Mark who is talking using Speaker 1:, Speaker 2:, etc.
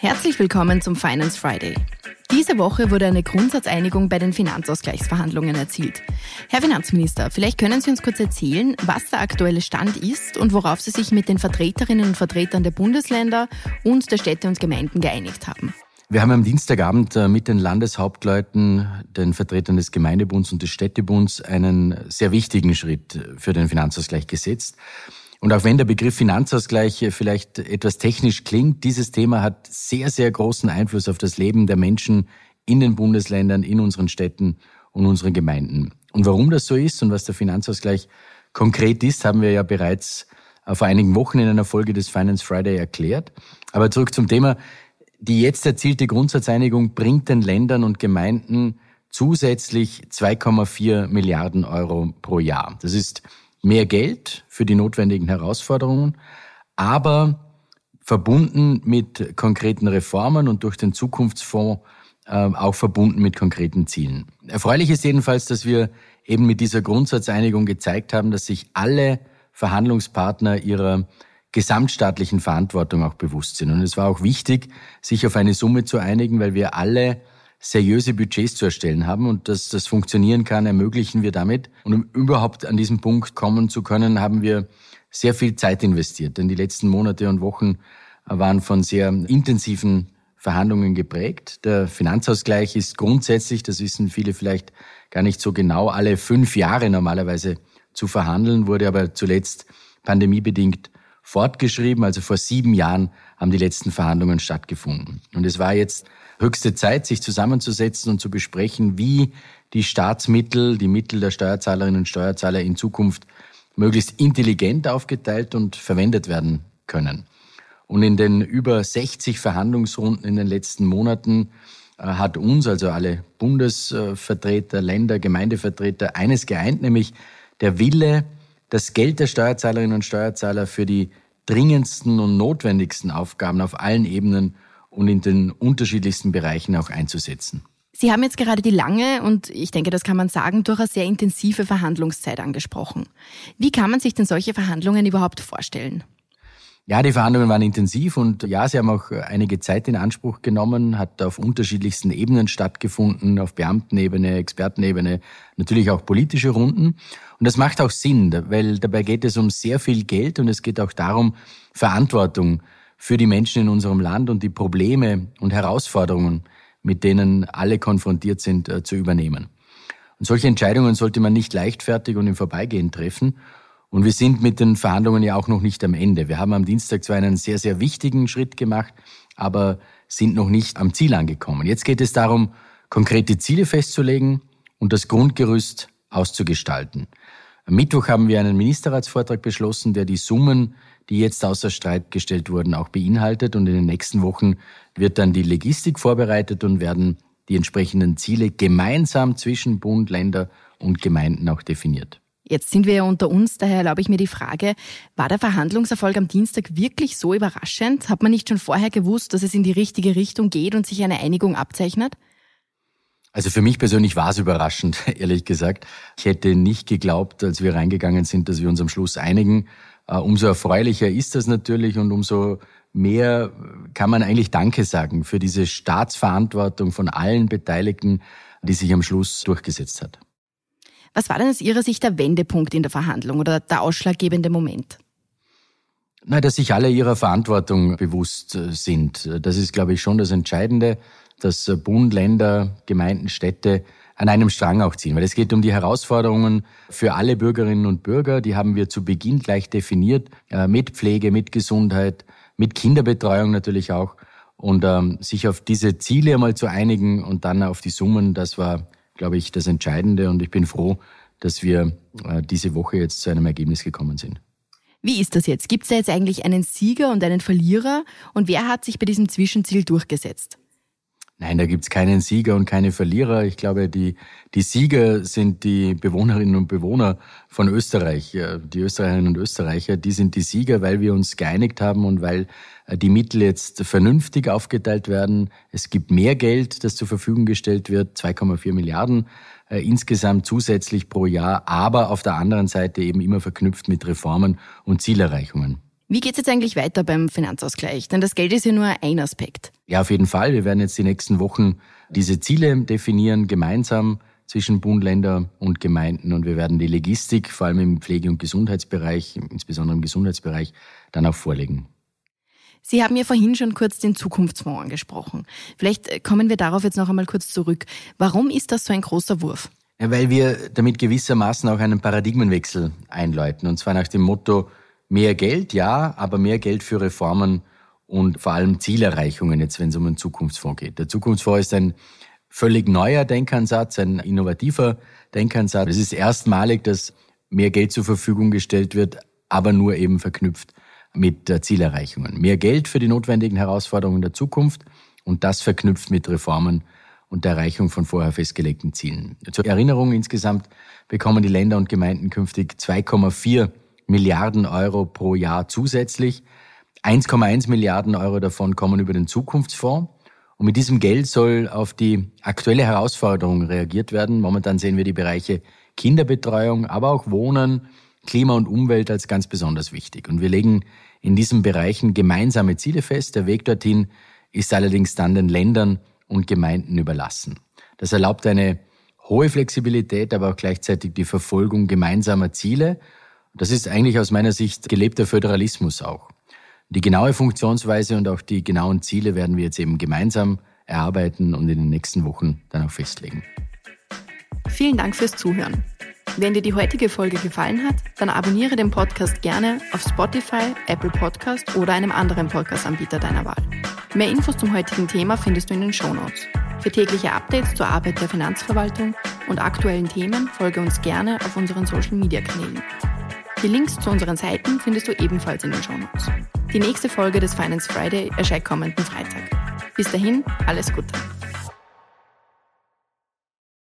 Speaker 1: Herzlich willkommen zum Finance Friday. Diese Woche wurde eine Grundsatzeinigung bei den Finanzausgleichsverhandlungen erzielt. Herr Finanzminister, vielleicht können Sie uns kurz erzählen, was der aktuelle Stand ist und worauf Sie sich mit den Vertreterinnen und Vertretern der Bundesländer und der Städte und Gemeinden geeinigt haben.
Speaker 2: Wir haben am Dienstagabend äh, mit den Landeshauptleuten, den Vertretern des Gemeindebunds und des Städtebunds einen sehr wichtigen Schritt für den Finanzausgleich gesetzt. Und auch wenn der Begriff Finanzausgleich vielleicht etwas technisch klingt, dieses Thema hat sehr, sehr großen Einfluss auf das Leben der Menschen in den Bundesländern, in unseren Städten und unseren Gemeinden. Und warum das so ist und was der Finanzausgleich konkret ist, haben wir ja bereits vor einigen Wochen in einer Folge des Finance Friday erklärt. Aber zurück zum Thema. Die jetzt erzielte Grundsatzeinigung bringt den Ländern und Gemeinden zusätzlich 2,4 Milliarden Euro pro Jahr. Das ist mehr Geld für die notwendigen Herausforderungen, aber verbunden mit konkreten Reformen und durch den Zukunftsfonds äh, auch verbunden mit konkreten Zielen. Erfreulich ist jedenfalls, dass wir eben mit dieser Grundsatzeinigung gezeigt haben, dass sich alle Verhandlungspartner ihrer gesamtstaatlichen Verantwortung auch bewusst sind. Und es war auch wichtig, sich auf eine Summe zu einigen, weil wir alle seriöse Budgets zu erstellen haben und dass das funktionieren kann, ermöglichen wir damit. Und um überhaupt an diesen Punkt kommen zu können, haben wir sehr viel Zeit investiert. Denn die letzten Monate und Wochen waren von sehr intensiven Verhandlungen geprägt. Der Finanzausgleich ist grundsätzlich, das wissen viele vielleicht gar nicht so genau, alle fünf Jahre normalerweise zu verhandeln, wurde aber zuletzt pandemiebedingt fortgeschrieben. Also vor sieben Jahren haben die letzten Verhandlungen stattgefunden. Und es war jetzt höchste Zeit, sich zusammenzusetzen und zu besprechen, wie die Staatsmittel, die Mittel der Steuerzahlerinnen und Steuerzahler in Zukunft möglichst intelligent aufgeteilt und verwendet werden können. Und in den über 60 Verhandlungsrunden in den letzten Monaten äh, hat uns, also alle Bundesvertreter, Länder, Gemeindevertreter, eines geeint, nämlich der Wille, das Geld der Steuerzahlerinnen und Steuerzahler für die dringendsten und notwendigsten Aufgaben auf allen Ebenen und in den unterschiedlichsten Bereichen auch einzusetzen.
Speaker 1: Sie haben jetzt gerade die lange und ich denke, das kann man sagen, durchaus sehr intensive Verhandlungszeit angesprochen. Wie kann man sich denn solche Verhandlungen überhaupt vorstellen?
Speaker 2: Ja, die Verhandlungen waren intensiv und ja, sie haben auch einige Zeit in Anspruch genommen, hat auf unterschiedlichsten Ebenen stattgefunden, auf Beamtenebene, Expertenebene, natürlich auch politische Runden. Und das macht auch Sinn, weil dabei geht es um sehr viel Geld und es geht auch darum, Verantwortung für die Menschen in unserem Land und die Probleme und Herausforderungen, mit denen alle konfrontiert sind, äh, zu übernehmen. Und solche Entscheidungen sollte man nicht leichtfertig und im Vorbeigehen treffen. Und wir sind mit den Verhandlungen ja auch noch nicht am Ende. Wir haben am Dienstag zwar einen sehr, sehr wichtigen Schritt gemacht, aber sind noch nicht am Ziel angekommen. Jetzt geht es darum, konkrete Ziele festzulegen und das Grundgerüst auszugestalten. Am Mittwoch haben wir einen Ministerratsvortrag beschlossen, der die Summen, die jetzt außer Streit gestellt wurden, auch beinhaltet. Und in den nächsten Wochen wird dann die Logistik vorbereitet und werden die entsprechenden Ziele gemeinsam zwischen Bund, Länder und Gemeinden auch definiert.
Speaker 1: Jetzt sind wir ja unter uns, daher erlaube ich mir die Frage, war der Verhandlungserfolg am Dienstag wirklich so überraschend? Hat man nicht schon vorher gewusst, dass es in die richtige Richtung geht und sich eine Einigung abzeichnet?
Speaker 2: Also für mich persönlich war es überraschend, ehrlich gesagt. Ich hätte nicht geglaubt, als wir reingegangen sind, dass wir uns am Schluss einigen. Uh, umso erfreulicher ist das natürlich und umso mehr kann man eigentlich Danke sagen für diese Staatsverantwortung von allen Beteiligten, die sich am Schluss durchgesetzt hat.
Speaker 1: Was war denn aus Ihrer Sicht der Wendepunkt in der Verhandlung oder der ausschlaggebende Moment?
Speaker 2: Na, dass sich alle ihrer Verantwortung bewusst äh, sind. Das ist, glaube ich, schon das Entscheidende, dass äh, Bund, Länder, Gemeinden, Städte an einem Strang auch ziehen. Weil es geht um die Herausforderungen für alle Bürgerinnen und Bürger. Die haben wir zu Beginn gleich definiert, mit Pflege, mit Gesundheit, mit Kinderbetreuung natürlich auch. Und ähm, sich auf diese Ziele einmal zu einigen und dann auf die Summen, das war glaube ich, das Entscheidende. Und ich bin froh, dass wir äh, diese Woche jetzt zu einem Ergebnis gekommen sind.
Speaker 1: Wie ist das jetzt? Gibt es da jetzt eigentlich einen Sieger und einen Verlierer? Und wer hat sich bei diesem Zwischenziel durchgesetzt?
Speaker 2: Nein, da gibt's keinen Sieger und keine Verlierer. Ich glaube, die, die Sieger sind die Bewohnerinnen und Bewohner von Österreich, die Österreicherinnen und Österreicher. Die sind die Sieger, weil wir uns geeinigt haben und weil äh, die Mittel jetzt vernünftig aufgeteilt werden. Es gibt mehr Geld, das zur Verfügung gestellt wird, 2,4 Milliarden. äh, insgesamt zusätzlich pro Jahr, aber auf der anderen Seite eben immer verknüpft mit Reformen und Zielerreichungen.
Speaker 1: Wie geht es jetzt eigentlich weiter beim Finanzausgleich? Denn das Geld ist ja nur ein Aspekt.
Speaker 2: Ja, auf jeden Fall. Wir werden jetzt die nächsten Wochen diese Ziele definieren, gemeinsam zwischen Bund, Länder und Gemeinden. Und wir werden die Logistik, vor allem im Pflege- und Gesundheitsbereich, insbesondere im Gesundheitsbereich, dann auch vorlegen.
Speaker 1: Sie haben ja vorhin schon kurz den Zukunftsfonds angesprochen. Vielleicht kommen wir darauf jetzt noch einmal kurz zurück. Warum ist das so ein großer Wurf?
Speaker 2: Ja, weil wir damit gewissermaßen auch einen Paradigmenwechsel einläuten. Und zwar nach dem Motto, mehr Geld, ja, aber mehr Geld für Reformen und vor allem Zielerreichungen, jetzt wenn es um einen Zukunftsfonds geht. Der Zukunftsfonds ist ein völlig neuer Denkansatz, ein innovativer Denkansatz. Es ist erstmalig, dass mehr Geld zur Verfügung gestellt wird, aber nur eben verknüpft mit Zielerreichungen. Mehr Geld für die notwendigen Herausforderungen der Zukunft und das verknüpft mit Reformen und der Erreichung von vorher festgelegten Zielen. Zur Erinnerung, insgesamt bekommen die Länder und Gemeinden künftig 2,4 Milliarden Euro pro Jahr zusätzlich. 1,1 Milliarden Euro davon kommen über den Zukunftsfonds. Und mit diesem Geld soll auf die aktuelle Herausforderung reagiert werden. Momentan sehen wir die Bereiche Kinderbetreuung, aber auch Wohnen, Klima und Umwelt als ganz besonders wichtig. Und wir legen in diesen Bereichen gemeinsame Ziele fest. Der Weg dorthin ist allerdings dann den Ländern und Gemeinden überlassen. Das erlaubt eine hohe Flexibilität, aber auch gleichzeitig die Verfolgung gemeinsamer Ziele. Das ist eigentlich aus meiner Sicht gelebter Föderalismus auch. Die genaue Funktionsweise und auch die genauen Ziele werden wir jetzt eben gemeinsam erarbeiten und in den nächsten Wochen dann auch festlegen.
Speaker 1: Vielen Dank fürs Zuhören. Wenn dir die heutige Folge gefallen hat, dann abonniere den Podcast gerne auf Spotify, Apple Podcast oder einem anderen Podcast-Anbieter deiner Wahl. Mehr Infos zum heutigen Thema findest du in den Show Notes. Für tägliche Updates zur Arbeit der Finanzverwaltung und aktuellen Themen folge uns gerne auf unseren Social-Media-Kanälen. Die Links zu unseren Seiten findest du ebenfalls in den Show Notes. Die nächste Folge des Finance Friday erscheint kommenden Freitag. Bis dahin, alles Gute.